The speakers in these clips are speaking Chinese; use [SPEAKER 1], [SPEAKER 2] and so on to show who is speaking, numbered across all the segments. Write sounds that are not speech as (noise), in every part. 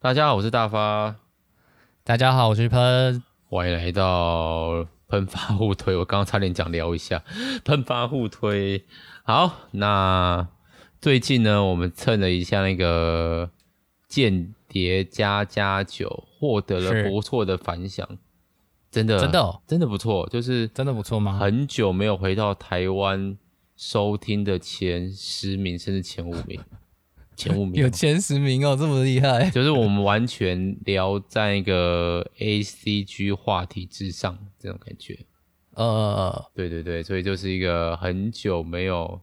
[SPEAKER 1] 大家好，我是大发。
[SPEAKER 2] 大家好，我是喷。
[SPEAKER 1] 欢迎来到喷发互推。我刚刚差点讲聊一下 (laughs) 喷发互推。好，那最近呢，我们蹭了一下那个间谍加加酒，获得了不错的反响。真的，
[SPEAKER 2] 真的、哦，
[SPEAKER 1] 真的不错，就是
[SPEAKER 2] 真的不错吗？
[SPEAKER 1] 很久没有回到台湾收听的前十名，甚至前五名。前五名
[SPEAKER 2] 有前十名哦，这么厉害！(laughs)
[SPEAKER 1] 就是我们完全聊在一个 A C G 话题之上，这种感觉。呃，对对对，所以就是一个很久没有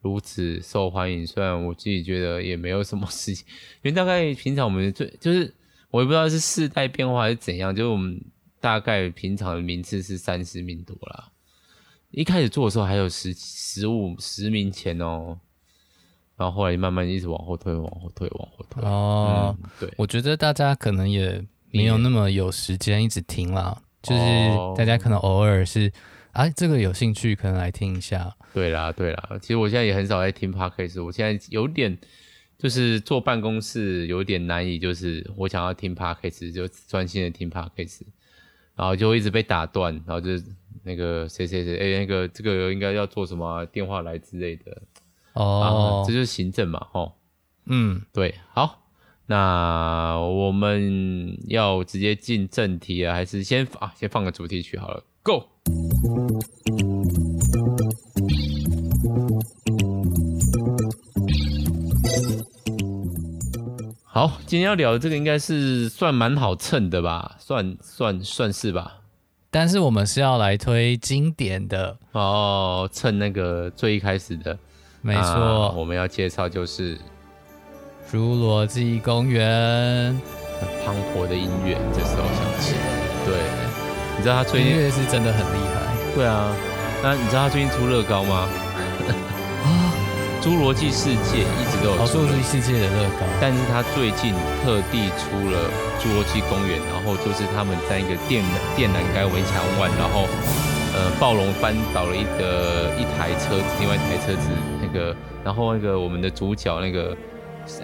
[SPEAKER 1] 如此受欢迎。虽然我自己觉得也没有什么事情，因为大概平常我们最就是我也不知道是世代变化还是怎样，就是我们大概平常的名次是三十名多啦。一开始做的时候还有十十五十名前哦。然后后来慢慢一直往后退，往后退，往后退。
[SPEAKER 2] 哦、嗯，对，我觉得大家可能也没有那么有时间一直听啦，就是大家可能偶尔是，哎、啊，这个有兴趣可能来听一下。
[SPEAKER 1] 对啦，对啦，其实我现在也很少在听 Podcast，我现在有点就是坐办公室有点难以，就是我想要听 Podcast 就专心的听 Podcast，然后就一直被打断，然后就是那个谁谁谁，哎，那个这个应该要做什么电话来之类的。哦、啊，这就是行政嘛，吼，嗯，对，好，那我们要直接进正题啊，还是先啊，先放个主题曲好了，Go。好，今天要聊的这个应该是算蛮好蹭的吧，算算算是吧，
[SPEAKER 2] 但是我们是要来推经典的。
[SPEAKER 1] 哦，蹭那个最一开始的。
[SPEAKER 2] 没错、啊，
[SPEAKER 1] 我们要介绍就是《
[SPEAKER 2] 侏罗纪公园》。
[SPEAKER 1] 磅礴的音乐这时候响起，对，你知道他最近
[SPEAKER 2] 音乐是真的很厉害。
[SPEAKER 1] 对啊，那你知道他最近出乐高吗？啊，(laughs)《侏罗纪世界》一直都有，
[SPEAKER 2] 侏罗纪世界的乐高，
[SPEAKER 1] 但是他最近特地出了《侏罗纪公园》，然后就是他们在一个电电栏杆围墙外，然后。呃，暴龙翻倒了一个一台车子，另外一台车子那个，然后那个我们的主角那个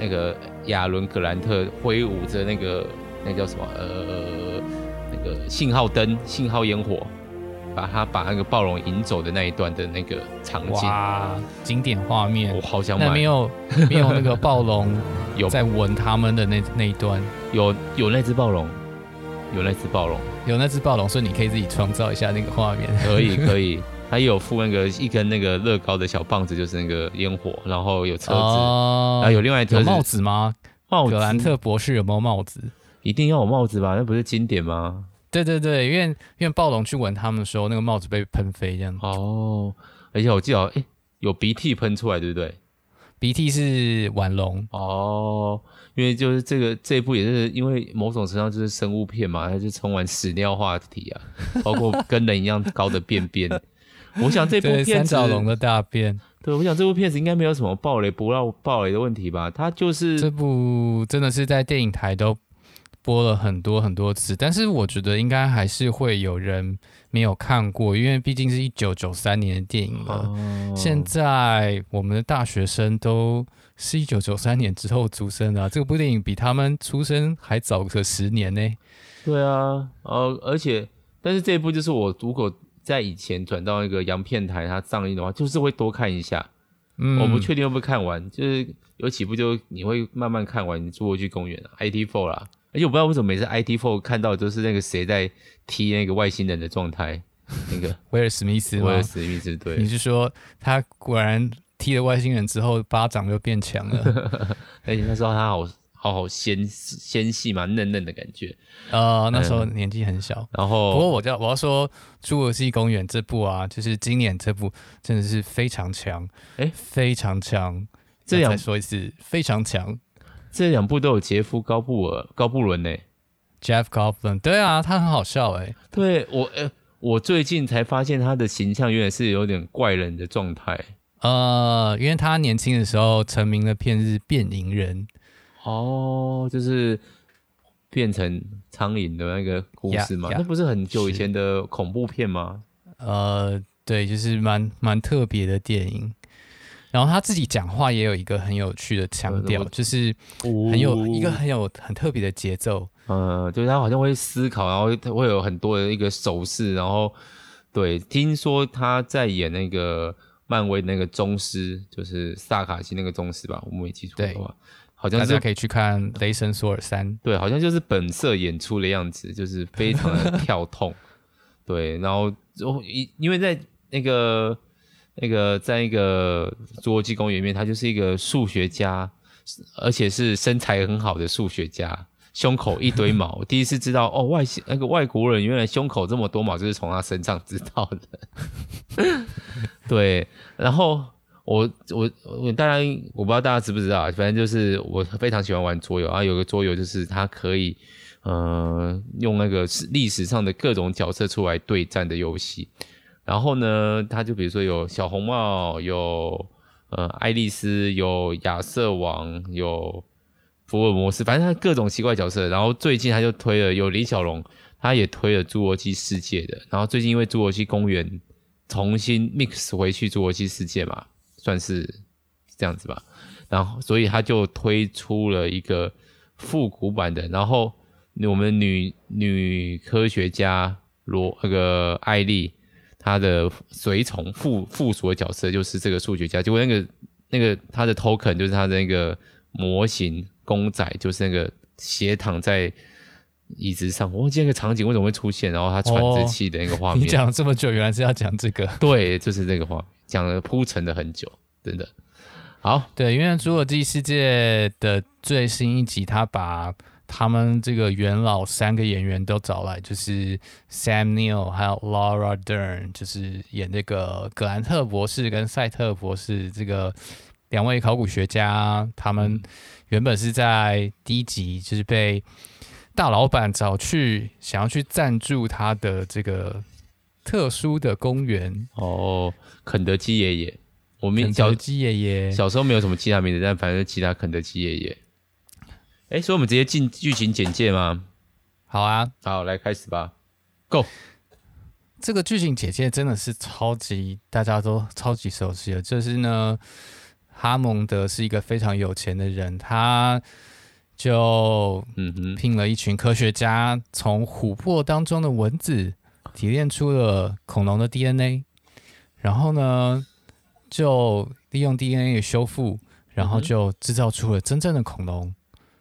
[SPEAKER 1] 那个亚伦格兰特挥舞着那个那叫什么呃那个信号灯、信号烟火，把他把那个暴龙引走的那一段的那个场景，
[SPEAKER 2] 哇，经典画面，
[SPEAKER 1] 我好想买。
[SPEAKER 2] 没有 (laughs) 没有那个暴龙 (laughs) 有在闻他们的那那一段，
[SPEAKER 1] 有有那只暴龙。有那只暴龙，
[SPEAKER 2] 有那只暴龙，所以你可以自己创造一下那个画面。
[SPEAKER 1] 可以，可以。(laughs) 还有附那个一根那个乐高的小棒子，就是那个烟火，然后有车子，呃、然后有另外一个
[SPEAKER 2] 帽子吗？帽子。格兰特博士有没有帽子？
[SPEAKER 1] 一定要有帽子吧？那不是经典吗？
[SPEAKER 2] 对对对，因为因为暴龙去闻他们的时候，那个帽子被喷飞这样子。
[SPEAKER 1] 哦，而且我记得，哎、欸，有鼻涕喷出来，对不对？
[SPEAKER 2] 鼻涕是腕龙
[SPEAKER 1] 哦。因为就是这个这一部也是因为某种程度上就是生物片嘛，它就充满屎尿话题啊，包括跟人一样高的便便。我想这部片子
[SPEAKER 2] 三角龙的大便，
[SPEAKER 1] 对，我想这部片子应该没有什么暴雷不让暴雷的问题吧？它就是
[SPEAKER 2] 这部真的是在电影台都播了很多很多次，但是我觉得应该还是会有人没有看过，因为毕竟是一九九三年的电影了。哦、现在我们的大学生都。是一九九三年之后出生的，啊，这部电影比他们出生还早个十年呢。
[SPEAKER 1] 对啊，呃，而且，但是这一部就是我如果在以前转到那个洋片台它上映的话，就是会多看一下。嗯，我不确定会不会看完，就是有几部就你会慢慢看完。侏罗纪公园，IT Four 啦，而且我不知道为什么每次 IT Four 看到都是那个谁在踢那个外星人的状态，(laughs) 那个
[SPEAKER 2] 威尔史密斯，
[SPEAKER 1] 威尔史密斯，对，
[SPEAKER 2] 你是说他果然？踢了外星人之后，巴掌就变强了。
[SPEAKER 1] 而 (laughs) 且那时候他好好好纤纤细嘛，嫩嫩的感觉。
[SPEAKER 2] 呃，那时候年纪很小。
[SPEAKER 1] 嗯、然后，
[SPEAKER 2] 不过我叫我要说，《侏罗纪公园》这部啊，就是今年这部真的是非常强，哎、欸，非常强。这样再说一次，非常强。
[SPEAKER 1] 这两部都有杰夫高布尔高布伦呢
[SPEAKER 2] ，Jeff Goldblum。对啊，他很好笑哎。
[SPEAKER 1] 对我，呃，我最近才发现他的形象原来是有点怪人的状态。
[SPEAKER 2] 呃，因为他年轻的时候成名的片是《变蝇人》，
[SPEAKER 1] 哦，就是变成苍蝇的那个故事嘛，那、yeah, 不是很久以前的恐怖片吗？
[SPEAKER 2] 呃，对，就是蛮蛮特别的电影。然后他自己讲话也有一个很有趣的腔调，就是很有一个很有很特别的节奏。
[SPEAKER 1] 嗯，就是他好像会思考，然后他会有很多的一个手势，然后对，听说他在演那个漫威那个宗师，就是萨卡西那个宗师吧，我没记错的话，好像是
[SPEAKER 2] 大家可以去看《雷神索尔三》，
[SPEAKER 1] 对，好像就是本色演出的样子，就是非常的跳痛，(laughs) 对，然后因因为在那个那个在一个侏罗纪公园里面，他就是一个数学家，而且是身材很好的数学家。胸口一堆毛，我第一次知道哦，外星那个外国人原来胸口这么多毛，就是从他身上知道的。(laughs) 对，然后我我我大家我不知道大家知不知道，反正就是我非常喜欢玩桌游啊，有个桌游就是它可以呃用那个历史上的各种角色出来对战的游戏。然后呢，它就比如说有小红帽，有呃爱丽丝，有亚瑟王，有。福尔摩斯，反正他各种奇怪角色，然后最近他就推了有李小龙，他也推了侏罗纪世界的，然后最近因为侏罗纪公园重新 mix 回去侏罗纪世界嘛，算是这样子吧，然后所以他就推出了一个复古版的，然后我们女女科学家罗那个艾丽，她的随从附附属的角色就是这个数学家，结果那个那个他的 token 就是他的那个模型。公仔就是那个斜躺在椅子上，我忘记那个场景为什么会出现，然后他喘着气的那个画面。
[SPEAKER 2] 哦、你讲了这么久，原来是要讲这个？
[SPEAKER 1] 对，就是这个画面，讲了铺陈了很久，真的。好，
[SPEAKER 2] 对，因为《侏罗纪世界》的最新一集，他把他们这个元老三个演员都找来，就是 Sam Neill 还有 Laura Dern，就是演那个格兰特博士跟赛特博士这个两位考古学家，他们。原本是在第一集，就是被大老板找去，想要去赞助他的这个特殊的公园
[SPEAKER 1] 哦，肯德基爷爷。我们
[SPEAKER 2] 肯德基爷爷
[SPEAKER 1] 小时候没有什么其他名字，但反正其他肯德基爷爷。哎，所以我们直接进剧情简介吗？
[SPEAKER 2] 好啊，
[SPEAKER 1] 好，来开始吧，Go。
[SPEAKER 2] 这个剧情简介真的是超级大家都超级熟悉的，就是呢。哈蒙德是一个非常有钱的人，他就嗯聘了一群科学家，从琥珀当中的蚊子提炼出了恐龙的 DNA，然后呢，就利用 DNA 的修复，然后就制造出了真正的恐龙。嗯、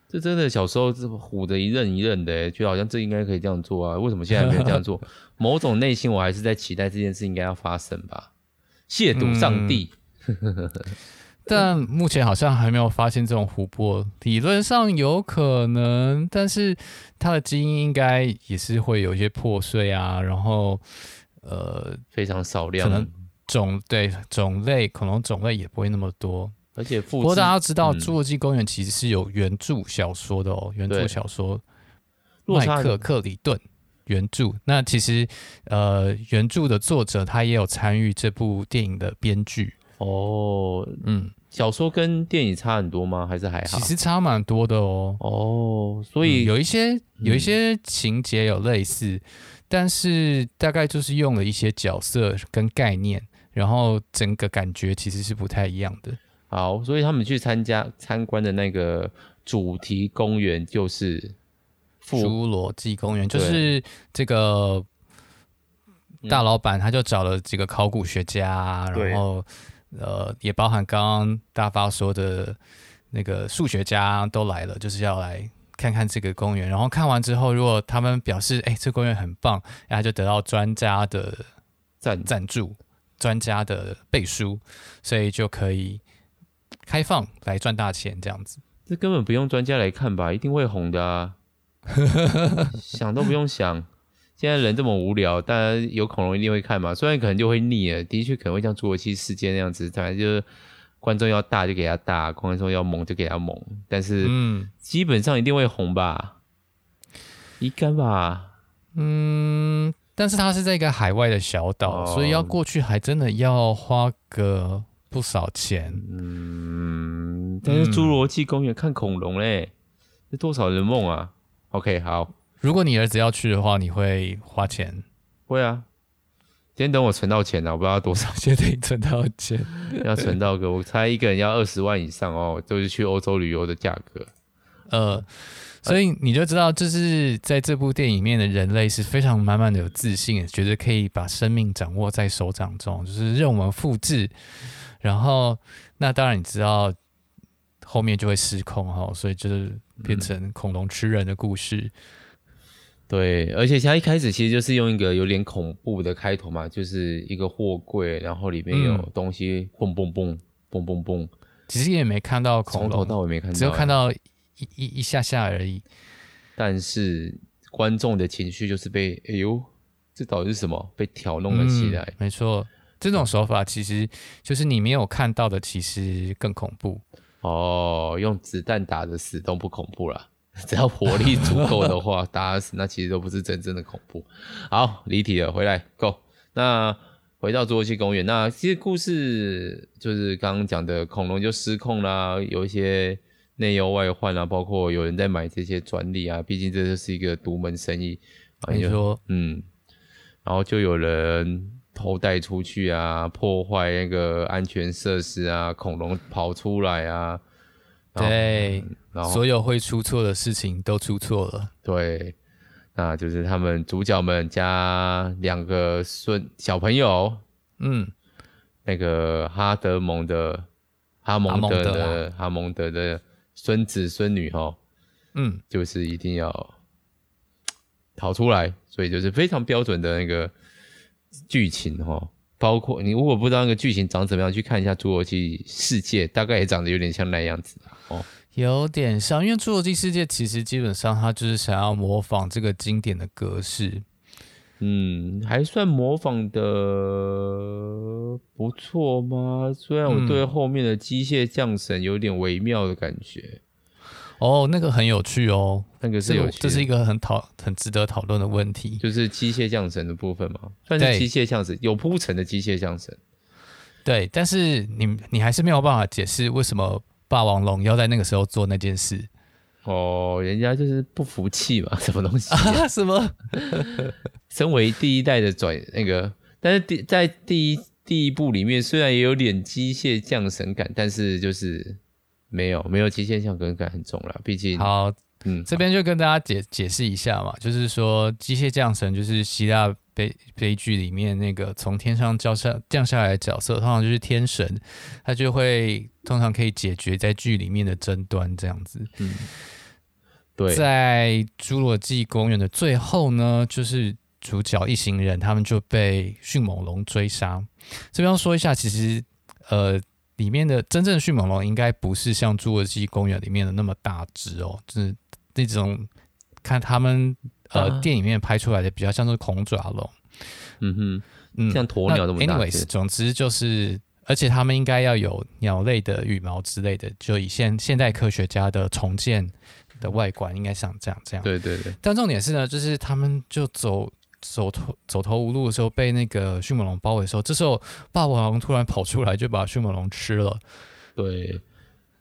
[SPEAKER 1] 这真的小时候是唬的一愣一愣的，觉得好像这应该可以这样做啊？为什么现在没有这样做？(laughs) 某种内心我还是在期待这件事应该要发生吧？亵渎上帝！嗯
[SPEAKER 2] 但目前好像还没有发现这种湖泊，理论上有可能，但是它的基因应该也是会有一些破碎啊，然后呃
[SPEAKER 1] 非常少量，
[SPEAKER 2] 可能种对种类恐龙种类也不会那么多，
[SPEAKER 1] 而且不
[SPEAKER 2] 过大家知道《侏罗纪公园》其实是有原著小说的哦，嗯、原著小说麦克克里顿原著，那其实呃原著的作者他也有参与这部电影的编剧。
[SPEAKER 1] 哦，嗯，小说跟电影差很多吗？还是还好？
[SPEAKER 2] 其实差蛮多的哦。
[SPEAKER 1] 哦，所以、
[SPEAKER 2] 嗯、有一些有一些情节有类似，嗯、但是大概就是用了一些角色跟概念，然后整个感觉其实是不太一样的。
[SPEAKER 1] 好，所以他们去参加参观的那个主题公园就是
[SPEAKER 2] 侏罗纪公园，就是这个大老板他就找了几个考古学家，嗯、然后。呃，也包含刚刚大发说的那个数学家都来了，就是要来看看这个公园。然后看完之后，如果他们表示，哎，这公园很棒，然后就得到专家的赞赞助，专家的背书，所以就可以开放来赚大钱这样子。
[SPEAKER 1] 这根本不用专家来看吧，一定会红的啊！(laughs) 想都不用想。现在人这么无聊，当然有恐龙一定会看嘛。虽然可能就会腻了，的确可能会像《侏罗纪世界》那样子，反正就是观众要大就给他大，观众要猛就给他猛。但是，嗯，基本上一定会红吧？应该吧？
[SPEAKER 2] 嗯，但是它是在一个海外的小岛，哦、所以要过去还真的要花个不少钱。
[SPEAKER 1] 嗯，但是《侏罗纪公园》看恐龙嘞，这多少人梦啊？OK，好。
[SPEAKER 2] 如果你儿子要去的话，你会花钱？
[SPEAKER 1] 会啊，先等我存到钱啊，我不知道多少，
[SPEAKER 2] 先得存到钱，
[SPEAKER 1] 要存到个，我猜一个人要二十万以上哦，就是去欧洲旅游的价格。
[SPEAKER 2] 呃，所以你就知道，就是在这部电影里面的人类是非常满满的有自信，觉得可以把生命掌握在手掌中，就是任我们复制。然后，那当然你知道后面就会失控哈，所以就是变成恐龙吃人的故事。
[SPEAKER 1] 对，而且他一开始其实就是用一个有点恐怖的开头嘛，就是一个货柜，然后里面有东西蹦蹦蹦蹦蹦蹦。
[SPEAKER 2] 其实也没看到恐龙，
[SPEAKER 1] 从头到尾没看到，
[SPEAKER 2] 只有看到。一一一下下而已，
[SPEAKER 1] 但是观众的情绪就是被哎呦，这到底是什么？被挑弄了起来。嗯、
[SPEAKER 2] 没错，这种手法其实就是你没有看到的，其实更恐怖。
[SPEAKER 1] 哦，用子弹打的死都不恐怖了，(laughs) 只要火力足够的话，(laughs) 打死那其实都不是真正的恐怖。好，离题了，回来，Go。那回到侏罗纪公园，那其实故事就是刚刚讲的恐龙就失控啦，有一些。内忧外患啊，包括有人在买这些专利啊，毕竟这就是一个独门生意。
[SPEAKER 2] 你说，
[SPEAKER 1] 嗯，然后就有人偷带出去啊，破坏那个安全设施啊，恐龙跑出来啊，
[SPEAKER 2] 对，然后所有会出错的事情都出错了。
[SPEAKER 1] 对，那就是他们主角们加两个孙小朋友，
[SPEAKER 2] 嗯，
[SPEAKER 1] 那个哈德蒙的哈蒙德的哈蒙德的。孙子孙女哈，
[SPEAKER 2] 嗯，
[SPEAKER 1] 就是一定要逃出来，所以就是非常标准的那个剧情哈。包括你如果不知道那个剧情长怎么样，去看一下《侏罗纪世界》，大概也长得有点像那样子哦，
[SPEAKER 2] 有点像。因为《侏罗纪世界》其实基本上它就是想要模仿这个经典的格式，
[SPEAKER 1] 嗯，还算模仿的不错吗？虽然我对后面的机械降神有点微妙的感觉。
[SPEAKER 2] 哦，那个很有趣哦，
[SPEAKER 1] 那个是有趣，
[SPEAKER 2] 这是一个很讨很值得讨论的问题，
[SPEAKER 1] 就是机械降神的部分嘛，算是机械降神，有铺陈的机械降神。
[SPEAKER 2] 对，但是你你还是没有办法解释为什么霸王龙要在那个时候做那件事。
[SPEAKER 1] 哦，人家就是不服气嘛，(laughs) 什么东西
[SPEAKER 2] 啊？什么？(laughs)
[SPEAKER 1] 身为第一代的转那个，但是第在第一第一部里面，虽然也有点机械降神感，但是就是。没有没有机械降神感很重了，毕竟
[SPEAKER 2] 好，
[SPEAKER 1] 嗯，
[SPEAKER 2] 这边就跟大家解解释一下嘛，就是说机械降神就是希腊悲悲剧里面那个从天上降下降下来的角色，通常就是天神，他就会通常可以解决在剧里面的争端这样子。
[SPEAKER 1] 嗯，对，
[SPEAKER 2] 在侏罗纪公园的最后呢，就是主角一行人他们就被迅猛龙追杀。这边要说一下，其实呃。里面的真正的迅猛龙应该不是像侏罗纪公园里面的那么大只哦，就是那种看他们呃、啊、电影里面拍出来的比较像是恐爪龙，
[SPEAKER 1] 嗯哼，嗯，像鸵鸟这么大。
[SPEAKER 2] Anyways，总之就是，而且他们应该要有鸟类的羽毛之类的，就以现现代科学家的重建的外观，应该像这样这样。
[SPEAKER 1] 对对对。
[SPEAKER 2] 但重点是呢，就是他们就走。走投走投无路的时候，被那个迅猛龙包围的时候，这时候霸王龙突然跑出来，就把迅猛龙吃了。
[SPEAKER 1] 对，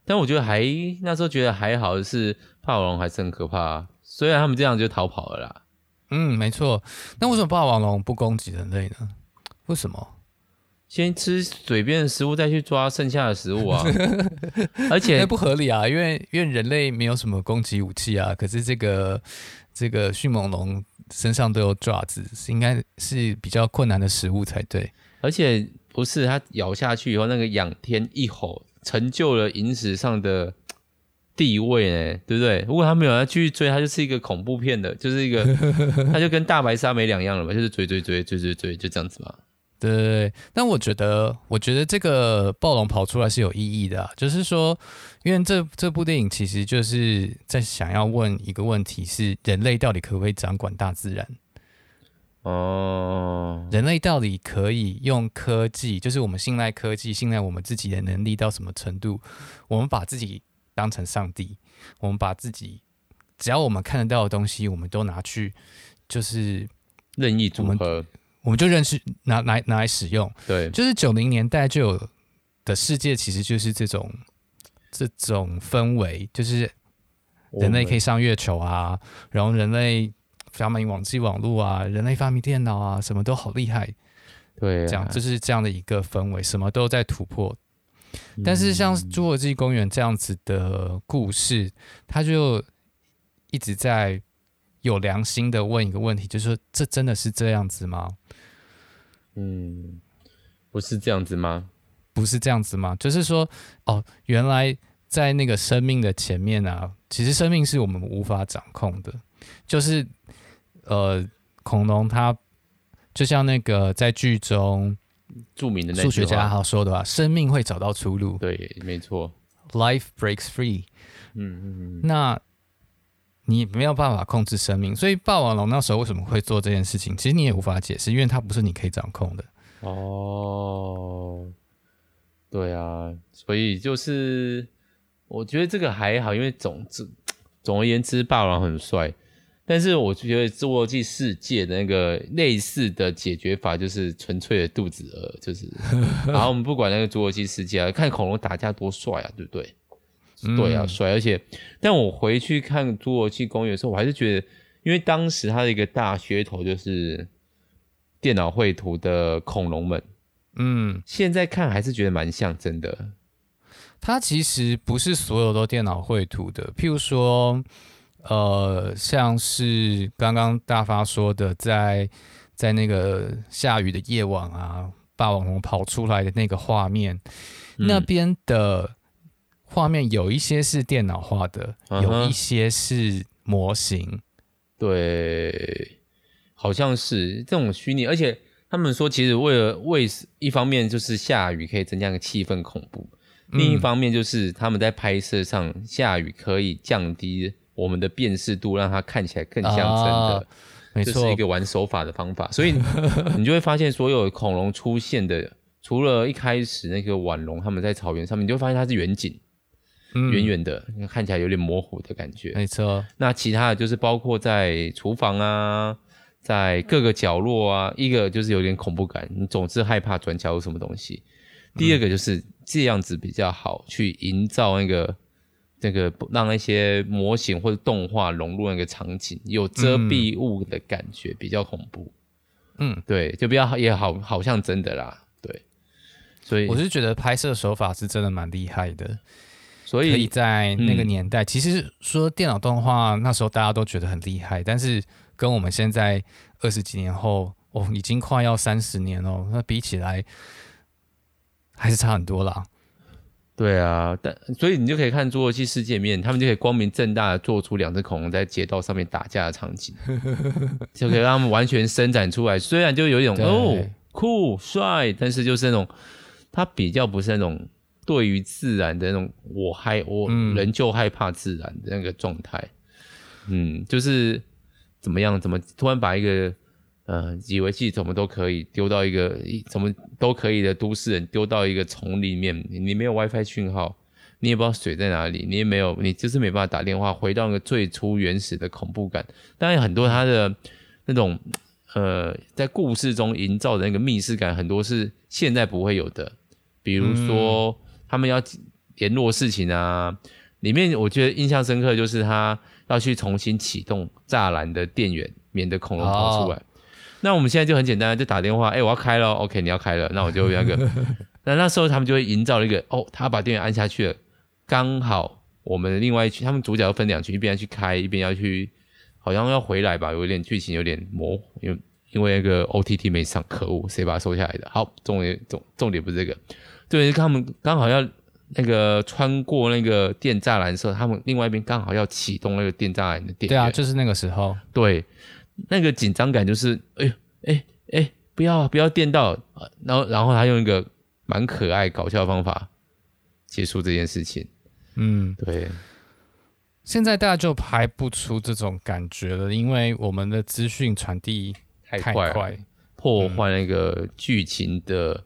[SPEAKER 1] 但我觉得还那时候觉得还好的是霸王龙还是很可怕，虽然他们这样就逃跑了啦。
[SPEAKER 2] 嗯，没错。那为什么霸王龙不攻击人类呢？为什么？
[SPEAKER 1] 先吃嘴边的食物，再去抓剩下的食物啊？(laughs) 而且
[SPEAKER 2] 不合理啊，因为因为人类没有什么攻击武器啊，可是这个这个迅猛龙。身上都有爪子，应该是比较困难的食物才对。
[SPEAKER 1] 而且不是它咬下去以后，那个仰天一吼，成就了影史上的地位呢，对不对？如果他没有要继续追，他就是一个恐怖片的，就是一个，(laughs) 他就跟大白鲨没两样了嘛，就是追追追追追追，就这样子嘛。
[SPEAKER 2] 对但我觉得，我觉得这个暴龙跑出来是有意义的啊，就是说，因为这这部电影其实就是在想要问一个问题：是人类到底可不可以掌管大自然？
[SPEAKER 1] 哦，
[SPEAKER 2] 人类到底可以用科技，就是我们信赖科技，信赖我们自己的能力到什么程度？我们把自己当成上帝，我们把自己只要我们看得到的东西，我们都拿去，就是
[SPEAKER 1] 任意组合。
[SPEAKER 2] 我们就认识拿拿拿来使用，
[SPEAKER 1] 对，
[SPEAKER 2] 就是九零年代就有的世界，其实就是这种这种氛围，就是人类可以上月球啊，然后人类发明网际网络啊，人类发明电脑啊，什么都好厉害。
[SPEAKER 1] 对、啊，
[SPEAKER 2] 这样就是这样的一个氛围，什么都在突破。但是像《侏罗纪公园》这样子的故事，它就一直在有良心的问一个问题，就是说，这真的是这样子吗？
[SPEAKER 1] 嗯，不是这样子吗？
[SPEAKER 2] 不是这样子吗？就是说，哦，原来在那个生命的前面啊，其实生命是我们无法掌控的。就是，呃，恐龙它就像那个在剧中
[SPEAKER 1] 著名的
[SPEAKER 2] 数学家好说的吧，生命会找到出路。
[SPEAKER 1] 对，没错
[SPEAKER 2] ，Life breaks free。嗯嗯嗯。那你没有办法控制生命，所以霸王龙那时候为什么会做这件事情？其实你也无法解释，因为它不是你可以掌控的。
[SPEAKER 1] 哦，对啊，所以就是我觉得这个还好，因为总之总而言之，霸王很帅。但是我觉得《侏罗纪世界》的那个类似的解决法就是纯粹的肚子饿，就是，(laughs) 然后我们不管那个《侏罗纪世界》啊，看恐龙打架多帅啊，对不对？嗯、对啊，帅！而且，但我回去看《侏罗纪公园》的时候，我还是觉得，因为当时它的一个大噱头就是电脑绘图的恐龙们，嗯，现在看还是觉得蛮像真的。
[SPEAKER 2] 它其实不是所有都电脑绘图的，譬如说，呃，像是刚刚大发说的在，在在那个下雨的夜晚啊，霸王龙跑出来的那个画面，嗯、那边的。画面有一些是电脑画的，uh-huh. 有一些是模型，
[SPEAKER 1] 对，好像是这种虚拟。而且他们说，其实为了为一方面就是下雨可以增加个气氛恐怖，嗯，另一方面就是他们在拍摄上下雨可以降低我们的辨识度，让它看起来更像真的。啊，没错，这是一个玩手法的方法。所以你 (laughs) 就会发现，所有恐龙出现的，除了一开始那个腕龙他们在草原上面，你就会发现它是远景。远远的，看起来有点模糊的感觉。
[SPEAKER 2] 没错，
[SPEAKER 1] 那其他的就是包括在厨房啊，在各个角落啊，一个就是有点恐怖感，你总是害怕转角有什么东西。第二个就是这样子比较好去营造那个那个让那些模型或者动画融入那个场景，有遮蔽物的感觉比较恐怖。嗯，对，就比较也好好像真的啦。对，所以
[SPEAKER 2] 我是觉得拍摄手法是真的蛮厉害的。所以在那个年代，嗯，其实说电脑动画那时候大家都觉得很厉害，但是跟我们现在二十几年后，哦，已经快要三十年了，那比起来还是差很多啦。
[SPEAKER 1] 对啊，但所以你就可以看《侏罗纪世界》面，他们就可以光明正大的做出两只恐龙在街道上面打架的场景，(laughs) 就可以让他们完全伸展出来。虽然就有一种哦酷帅，但是就是那种它比较不是那种。对于自然的那种，我害我人就害怕自然的那个状态，嗯，嗯，就是怎么样，怎么突然把一个呃以为自己怎么都可以丢到一个怎么都可以的都市人丢到一个丛里面，你没有 WiFi 讯号，你也不知道水在哪里，你也没有，你就是没办法打电话，回到那个最初原始的恐怖感。当然，很多他的那种呃在故事中营造的那个密室感，很多是现在不会有的，比如说。嗯他们要联络事情啊，里面我觉得印象深刻就是他要去重新启动栅栏的电源，免得恐龙跑出来。Oh. 那我们现在就很简单，就打电话，哎、欸，我要开了，OK，你要开了，那我就那个。那那时候他们就会营造一个，哦，他把电源按下去了，刚好我们另外一群，他们主角要分两群，一边要去开，一边要去，好像要回来吧，有点剧情有点模糊，因为因为那个 OTT 没上，可恶，谁把它收下来的？好，重点重重点不是这个。对，他们刚好要那个穿过那个电栅栏的时候，他们另外一边刚好要启动那个电栅栏的电。
[SPEAKER 2] 对啊，就是那个时候。
[SPEAKER 1] 对，那个紧张感就是，哎呦，哎哎，不要不要电到，然后然后他用一个蛮可爱搞笑的方法结束这件事情。嗯，对。
[SPEAKER 2] 现在大家就拍不出这种感觉了，因为我们的资讯传递太快，太快
[SPEAKER 1] 破坏那个剧情的。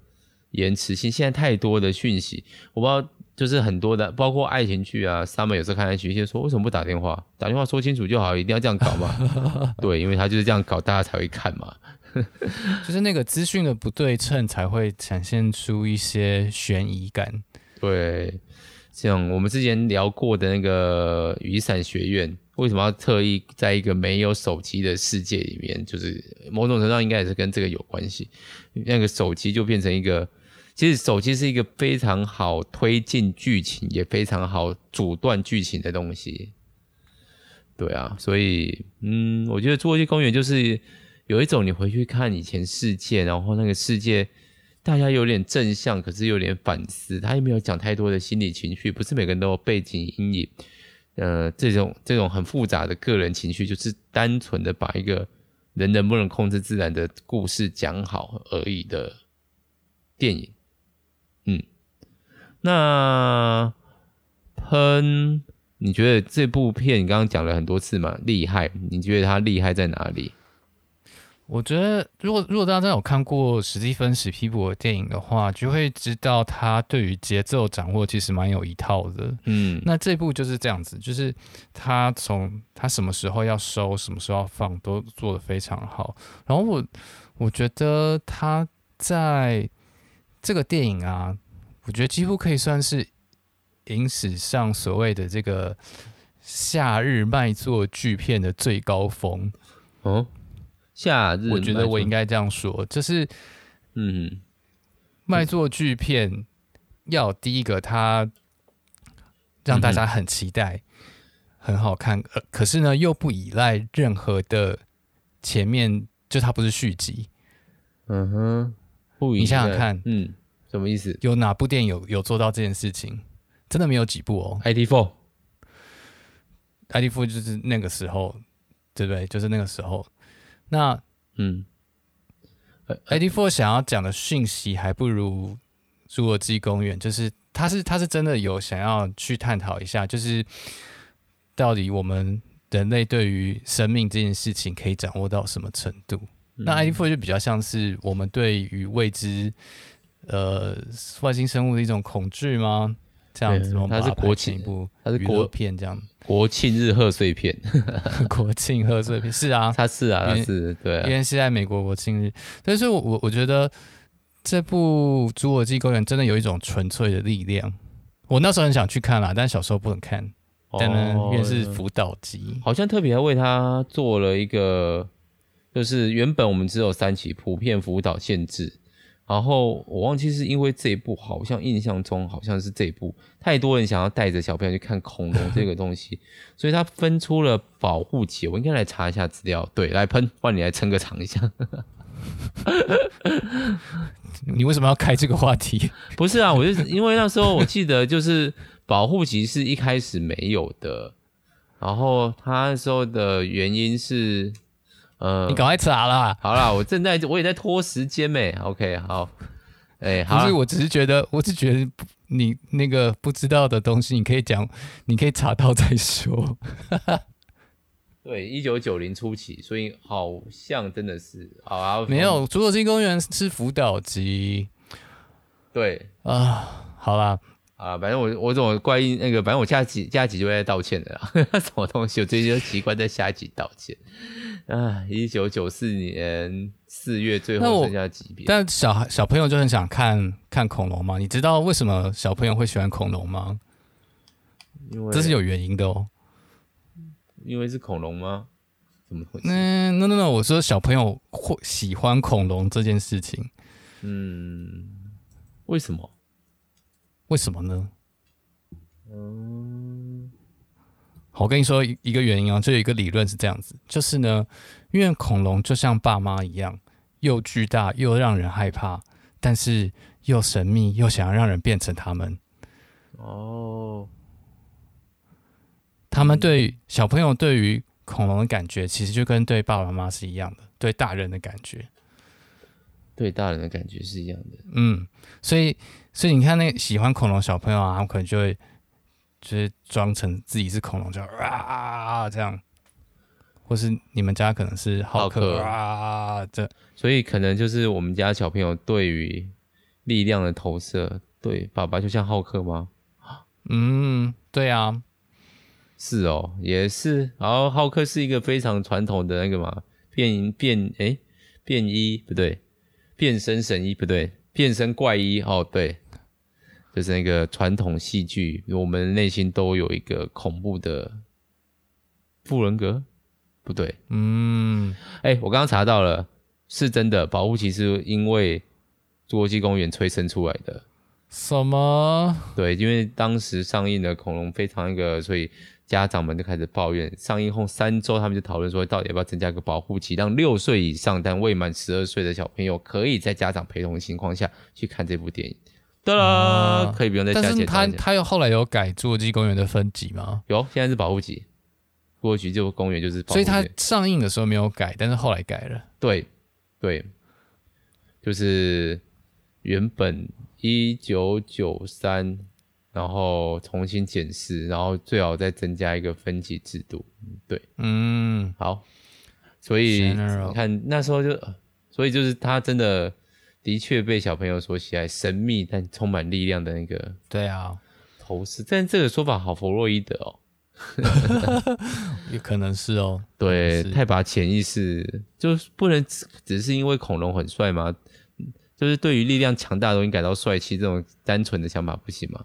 [SPEAKER 1] 延迟性，现在太多的讯息，我不知道，就是很多的，包括爱情剧啊，Summer 有时候看爱情剧，说为什么不打电话？打电话说清楚就好，一定要这样搞嘛？(laughs) 对，因为他就是这样搞，大家才会看嘛。(laughs)
[SPEAKER 2] 就是那个资讯的不对称，才会展现出一些悬疑感。
[SPEAKER 1] 对，像我们之前聊过的那个雨伞学院，为什么要特意在一个没有手机的世界里面？就是某种程度上应该也是跟这个有关系。那个手机就变成一个，其实手机是一个非常好推进剧情，也非常好阻断剧情的东西。对啊，所以嗯，我觉得《侏罗纪公园》就是有一种你回去看以前世界，然后那个世界大家有点正向，可是有点反思，他也没有讲太多的心理情绪，不是每个人都有背景阴影，呃，这种这种很复杂的个人情绪，就是单纯的把一个人能不能控制自然的故事讲好而已的电影。嗯，那喷。你觉得这部片你刚刚讲了很多次嘛，厉害？你觉得它厉害在哪里？
[SPEAKER 2] 我觉得，如果如果大家真的有看过史蒂芬史皮博的电影的话，就会知道他对于节奏掌握其实蛮有一套的。嗯，那这部就是这样子，就是他从他什么时候要收，什么时候要放，都做得非常好。然后我我觉得他在这个电影啊，我觉得几乎可以算是。影史上所谓的这个夏日卖座巨片的最高峰
[SPEAKER 1] 哦，夏日，
[SPEAKER 2] 我觉得我应该这样说，就是嗯，卖座巨片要第一个，它让大家很期待，很好看，呃，可是呢又不依赖任何的前面，就它不是续集，
[SPEAKER 1] 嗯哼，不
[SPEAKER 2] 你想想看，
[SPEAKER 1] 嗯，什么意思？
[SPEAKER 2] 有哪部电影有有做到这件事情？真的没有几部哦。
[SPEAKER 1] ID Four，ID
[SPEAKER 2] Four 就是那个时候，对不对？就是那个时候。那嗯，ID Four 想要讲的讯息还不如《侏罗纪公园》，就是他是他是真的有想要去探讨一下，就是到底我们人类对于生命这件事情可以掌握到什么程度？嗯、那 ID Four 就比较像是我们对于未知呃外星生物的一种恐惧吗？这样子吗？
[SPEAKER 1] 它是国庆一
[SPEAKER 2] 部，它是国片这样。
[SPEAKER 1] 国庆日贺岁片，(laughs)
[SPEAKER 2] 国庆贺岁片是啊，(laughs)
[SPEAKER 1] 它是啊，它是对啊，
[SPEAKER 2] 因为是在美国国庆日。但是我我我觉得这部《侏罗纪公园》真的有一种纯粹的力量。我那时候很想去看啦，但小时候不能看，但呢，因为是辅导级，
[SPEAKER 1] 好像特别还为他做了一个，就是原本我们只有三期普遍辅导限制。然后我忘记是因为这一部，好像印象中好像是这一部，太多人想要带着小朋友去看恐龙这个东西，(laughs) 所以他分出了保护级。我应该来查一下资料。对，来喷，换你来撑个场一下。(laughs)
[SPEAKER 2] 你为什么要开这个话题？(laughs)
[SPEAKER 1] 不是啊，我就是因为那时候我记得就是保护级是一开始没有的，然后他那时候的原因是。
[SPEAKER 2] 嗯，你赶快查啦！
[SPEAKER 1] 好啦，我正在，我也在拖时间呗。OK，好，哎、欸，好，
[SPEAKER 2] 不是，我只是觉得，我只觉得你那个不知道的东西，你可以讲，你可以查到再说。(laughs)
[SPEAKER 1] 对，一九九零初期，所以好像真的是，好啊，
[SPEAKER 2] 没有，侏罗纪公园是辅导级。
[SPEAKER 1] 对
[SPEAKER 2] 啊，好啦。
[SPEAKER 1] 啊，反正我我怎么怪异那个，反正我下集下集就会在道歉的啦。(laughs) 什么东西？我最近就习惯在下集道歉。啊，一九九四年四月最后剩下几遍。
[SPEAKER 2] 但小孩小朋友就很想看看恐龙嘛？你知道为什么小朋友会喜欢恐龙吗？
[SPEAKER 1] 因为
[SPEAKER 2] 这是有原因的哦。
[SPEAKER 1] 因为是恐龙吗？怎么回事？
[SPEAKER 2] 嗯，no no no，我说小朋友会喜欢恐龙这件事情。
[SPEAKER 1] 嗯，为什么？
[SPEAKER 2] 为什么呢？嗯，好，我跟你说一个原因啊，就有一个理论是这样子，就是呢，因为恐龙就像爸妈一样，又巨大又让人害怕，但是又神秘又想要让人变成他们。哦，他们对小朋友对于恐龙的感觉，其实就跟对爸爸妈妈是一样的，对大人的感觉，
[SPEAKER 1] 对大人的感觉是一样的。
[SPEAKER 2] 嗯，所以。所以你看，那喜欢恐龙小朋友啊，他们可能就会就是装成自己是恐龙，就啊这样，或是你们家可能是浩克啊这，
[SPEAKER 1] 所以可能就是我们家小朋友对于力量的投射，对爸爸就像浩克吗？
[SPEAKER 2] 嗯，对啊，
[SPEAKER 1] 是哦，也是。然后浩克是一个非常传统的那个嘛，变变诶变衣不对，变身神医不对，变身怪医哦对。就是那个传统戏剧，我们内心都有一个恐怖的富人格，不对，
[SPEAKER 2] 嗯，
[SPEAKER 1] 哎、欸，我刚刚查到了，是真的，保护期是因为侏罗纪公园催生出来的。
[SPEAKER 2] 什么？
[SPEAKER 1] 对，因为当时上映的恐龙非常那个，所以家长们就开始抱怨。上映后三周，他们就讨论说，到底要不要增加一个保护期，让六岁以上但未满十二岁的小朋友，可以在家长陪同的情况下去看这部电影。对啦，啊、可以不用再加
[SPEAKER 2] 是他他又后来有改侏罗纪公园的分级吗？
[SPEAKER 1] 有，现在是保护级。过去就公园就是保护级。
[SPEAKER 2] 所以他上映的时候没有改，但是后来改了。
[SPEAKER 1] 对，对，就是原本。一九九三，然后重新检视，然后最好再增加一个分级制度。对，
[SPEAKER 2] 嗯，
[SPEAKER 1] 好，所以
[SPEAKER 2] General.
[SPEAKER 1] 你看那时候就，所以就是他真的的确被小朋友所喜爱，神秘但充满力量的那个。
[SPEAKER 2] 对啊，
[SPEAKER 1] 头饰，但这个说法好弗洛伊德哦 (laughs) (laughs)
[SPEAKER 2] 也可能是哦。
[SPEAKER 1] 对，太把潜意识就是不能只只是因为恐龙很帅吗？就是对于力量强大的东西感到帅气，这种单纯的想法不行吗？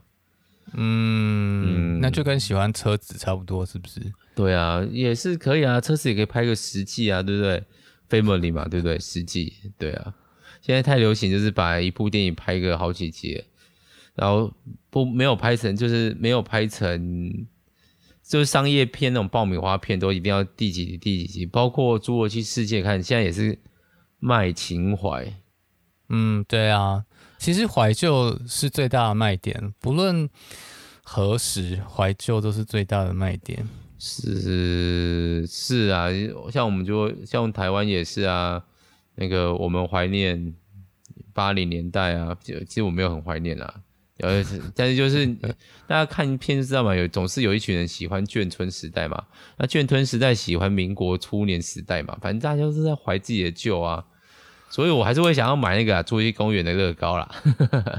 [SPEAKER 2] 嗯，嗯，那就跟喜欢车子差不多，是不是？
[SPEAKER 1] 对啊，也是可以啊，车子也可以拍个实际啊，对不对？Family 嘛，对不对？实际，对啊。现在太流行，就是把一部电影拍个好几集，然后不没有拍成，就是没有拍成，就是商业片那种爆米花片，都一定要第几集第几集，包括《侏罗纪世界》，看现在也是卖情怀。
[SPEAKER 2] 嗯，对啊，其实怀旧是最大的卖点，不论何时，怀旧都是最大的卖点。
[SPEAKER 1] 是是啊，像我们就像台湾也是啊，那个我们怀念八零年代啊，其实我没有很怀念啊，呃，但是就是大家看片就知道嘛，有总是有一群人喜欢眷村时代嘛，那眷村时代喜欢民国初年时代嘛，反正大家都是在怀自己的旧啊。所以我还是会想要买那个侏罗纪公园的乐高啦，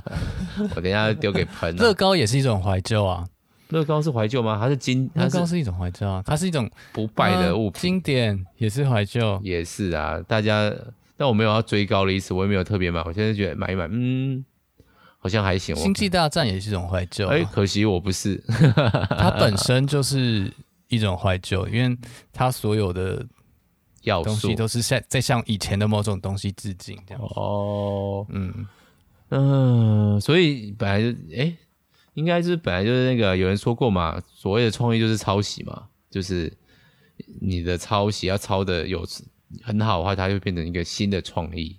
[SPEAKER 1] (laughs) 我等一下丢给喷。
[SPEAKER 2] 乐高也是一种怀旧啊，
[SPEAKER 1] 乐高是怀旧吗？它是经，
[SPEAKER 2] 乐高是一种怀旧啊，它是一种
[SPEAKER 1] 不败的物品，
[SPEAKER 2] 经典也是怀旧，
[SPEAKER 1] 也是啊。大家，但我没有要追高的意思，我也没有特别买，我现在觉得买一买，嗯，好像还行。
[SPEAKER 2] 星际大战也是一种怀旧，
[SPEAKER 1] 哎，可惜我不是，(laughs)
[SPEAKER 2] 它本身就是一种怀旧，因为它所有的。
[SPEAKER 1] 要素。
[SPEAKER 2] 东西都是在在向以前的某种东西致敬，这样
[SPEAKER 1] 哦，
[SPEAKER 2] 嗯。
[SPEAKER 1] 嗯，所以本来就哎、欸，应该是本来就是那个有人说过嘛，所谓的创意就是抄袭嘛，就是你的抄袭要抄的有很好的话，它就变成一个新的创意。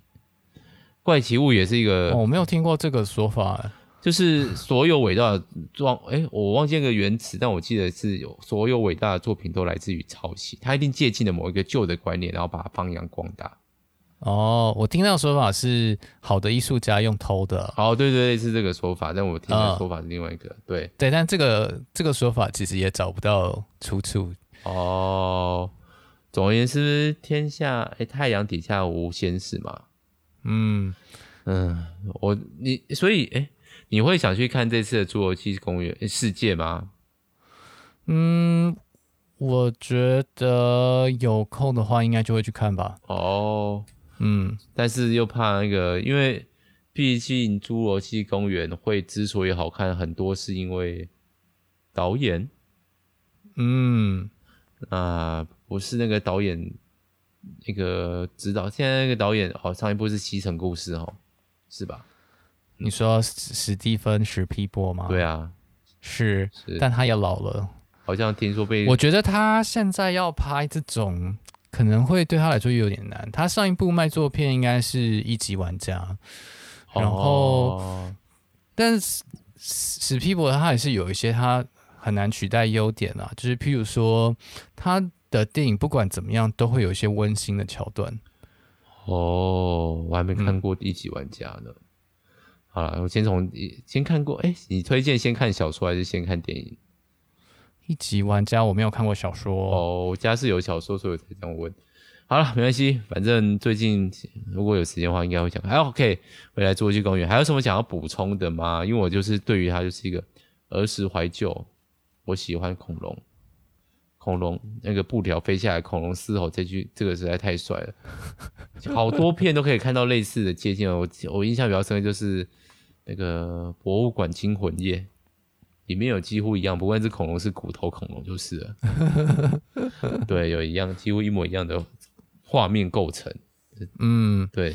[SPEAKER 1] 怪奇物也是一个，
[SPEAKER 2] 哦、我没有听过这个说法。
[SPEAKER 1] 就是所有伟大的状，哎、欸，我忘记那个原词，但我记得是有所有伟大的作品都来自于抄袭，他一定借鉴了某一个旧的观念，然后把它发扬光大。
[SPEAKER 2] 哦，我听到的说法是好的艺术家用偷的。
[SPEAKER 1] 哦，对对对，是这个说法，但我听的说法是另外一个。呃、对
[SPEAKER 2] 对，但这个这个说法其实也找不到出处。
[SPEAKER 1] 哦，总而言之，天下哎、欸，太阳底下无仙事嘛。
[SPEAKER 2] 嗯
[SPEAKER 1] 嗯，我你所以哎。欸你会想去看这次的侏罗纪公园世界吗？
[SPEAKER 2] 嗯，我觉得有空的话，应该就会去看吧。
[SPEAKER 1] 哦，
[SPEAKER 2] 嗯，
[SPEAKER 1] 但是又怕那个，因为毕竟侏罗纪公园会之所以好看，很多是因为导演。
[SPEAKER 2] 嗯，
[SPEAKER 1] 啊，不是那个导演，那个指导。现在那个导演，哦，上一部是《西城故事》哦，是吧？
[SPEAKER 2] 你说史蒂芬史皮波吗？
[SPEAKER 1] 对啊，
[SPEAKER 2] 是，是，但他也老了，
[SPEAKER 1] 好像听说被。
[SPEAKER 2] 我觉得他现在要拍这种，可能会对他来说有点难。他上一部卖座片应该是一级玩家，然后，哦、但是史皮博他也是有一些他很难取代优点啊，就是譬如说他的电影不管怎么样都会有一些温馨的桥段。
[SPEAKER 1] 哦，我还没看过一级玩家呢。嗯好了，我先从先看过，哎、欸，你推荐先看小说还是先看电影？
[SPEAKER 2] 一级玩家我没有看过小说
[SPEAKER 1] 哦，我家是有小说，所以我才这样问。好了，没关系，反正最近如果有时间的话，应该会讲。还 OK，回来侏罗纪公园，还有什么想要补充的吗？因为我就是对于它就是一个儿时怀旧，我喜欢恐龙，恐龙那个布条飞下来，恐龙嘶吼这句，这个实在太帅了。(laughs) 好多片都可以看到类似的接近，我我印象比较深的就是。那个博物馆惊魂夜，里面有几乎一样，不管是恐龙是骨头恐龙就是了。(laughs) 对，有一样几乎一模一样的画面构成。(laughs) 嗯，对。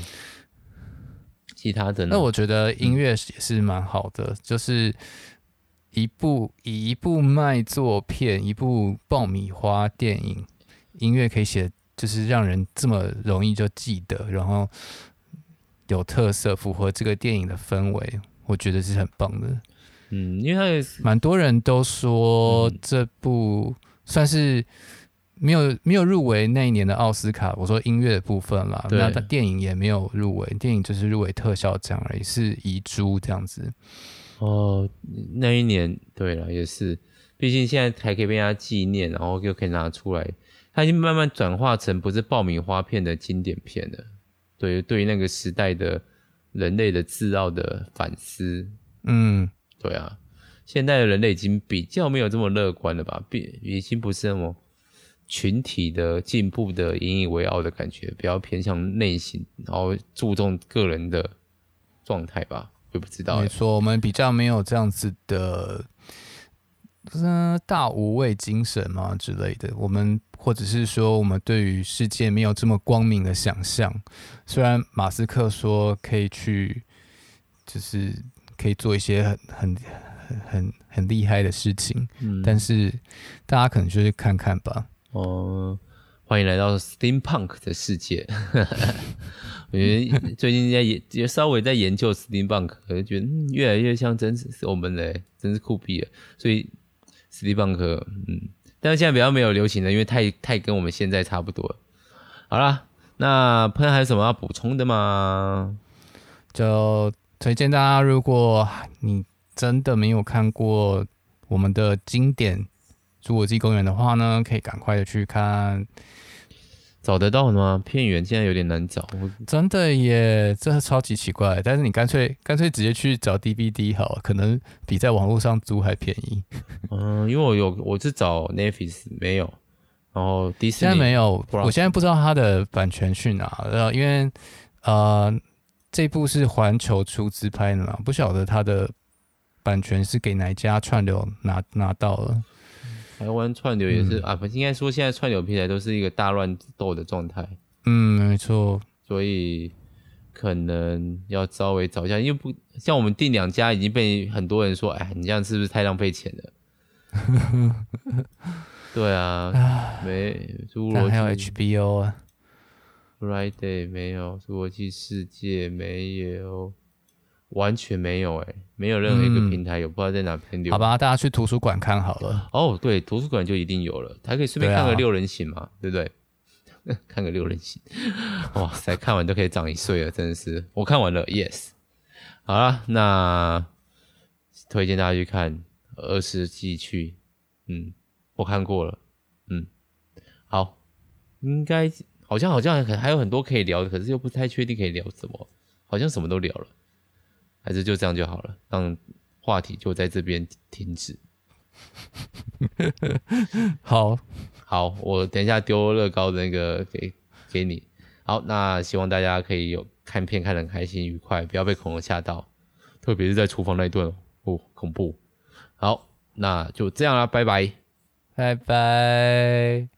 [SPEAKER 1] 其他的呢？
[SPEAKER 2] 那我觉得音乐也是蛮好的，嗯、就是一部以一部卖座片、一部爆米花电影，音乐可以写，就是让人这么容易就记得，然后有特色，符合这个电影的氛围，我觉得是很棒的。
[SPEAKER 1] 嗯，因为
[SPEAKER 2] 蛮多人都说这部算是。没有没有入围那一年的奥斯卡，我说音乐的部分啦，那他电影也没有入围，电影就是入围特效奖而已，是遗珠这样子。
[SPEAKER 1] 哦，那一年对了，也是，毕竟现在还可以被人家纪念，然后又可以拿出来，它已经慢慢转化成不是爆米花片的经典片了。对，对于那个时代的人类的自傲的反思，嗯，对啊，现在的人类已经比较没有这么乐观了吧，比已经不是那么。群体的进步的引以为傲的感觉，比较偏向内心，然后注重个人的状态吧，我不知道。
[SPEAKER 2] 没错，我们比较没有这样子的，嗯，大无畏精神嘛之类的。我们或者是说，我们对于世界没有这么光明的想象。虽然马斯克说可以去，就是可以做一些很很很很很厉害的事情，嗯，但是大家可能就是看看吧。
[SPEAKER 1] 哦，欢迎来到 Steampunk 的世界。我觉得最近在研，也稍微在研究 Steampunk，就觉得越来越像真实是我们的，真是酷毙了。所以 Steampunk，嗯，但是现在比较没有流行的，因为太太跟我们现在差不多。好啦，那朋友还有什么要补充的吗？
[SPEAKER 2] 就推荐大家，如果你真的没有看过我们的经典。侏罗纪公园的话呢，可以赶快的去看，
[SPEAKER 1] 找得到吗？片源现在有点难找，
[SPEAKER 2] 真的耶，这超级奇怪。但是你干脆干脆直接去找 DVD 好，可能比在网络上租还便宜。(laughs)
[SPEAKER 1] 嗯，因为我有我是找 Netflix 没有，然后迪士尼
[SPEAKER 2] 现在没有，我现在不知道它的版权去哪了，因为呃这部是环球出资拍的嘛，不晓得它的版权是给哪家串流拿拿到了。
[SPEAKER 1] 台湾串流也是、嗯、啊，不应该说现在串流平台都是一个大乱斗的状态。
[SPEAKER 2] 嗯，没错，
[SPEAKER 1] 所以可能要稍微找一下，因为不像我们订两家已经被很多人说，哎，你这样是不是太浪费钱了？(laughs) 对啊，没侏罗纪
[SPEAKER 2] 还有 HBO 啊
[SPEAKER 1] ，Friday 没有，侏罗纪世界没有。完全没有哎、欸，没有任何一个平台有，嗯、不知道在哪边留。
[SPEAKER 2] 好吧，大家去图书馆看好了。
[SPEAKER 1] 哦，对，图书馆就一定有了，还可以顺便看个六人行嘛，对，不对？(laughs) 看个六人行，哇塞，看完都可以长一岁了，真的是。我看完了，yes。好了，那推荐大家去看《二十纪去》。嗯，我看过了。嗯，好，应该好像好像还还有很多可以聊的，可是又不太确定可以聊什么，好像什么都聊了。还是就这样就好了，让话题就在这边停止。(laughs)
[SPEAKER 2] 好
[SPEAKER 1] 好，我等一下丢乐高的那个给给你。好，那希望大家可以有看片看得很开心愉快，不要被恐龙吓到，特别是在厨房那一段哦，恐怖。好，那就这样啦，拜拜，
[SPEAKER 2] 拜拜。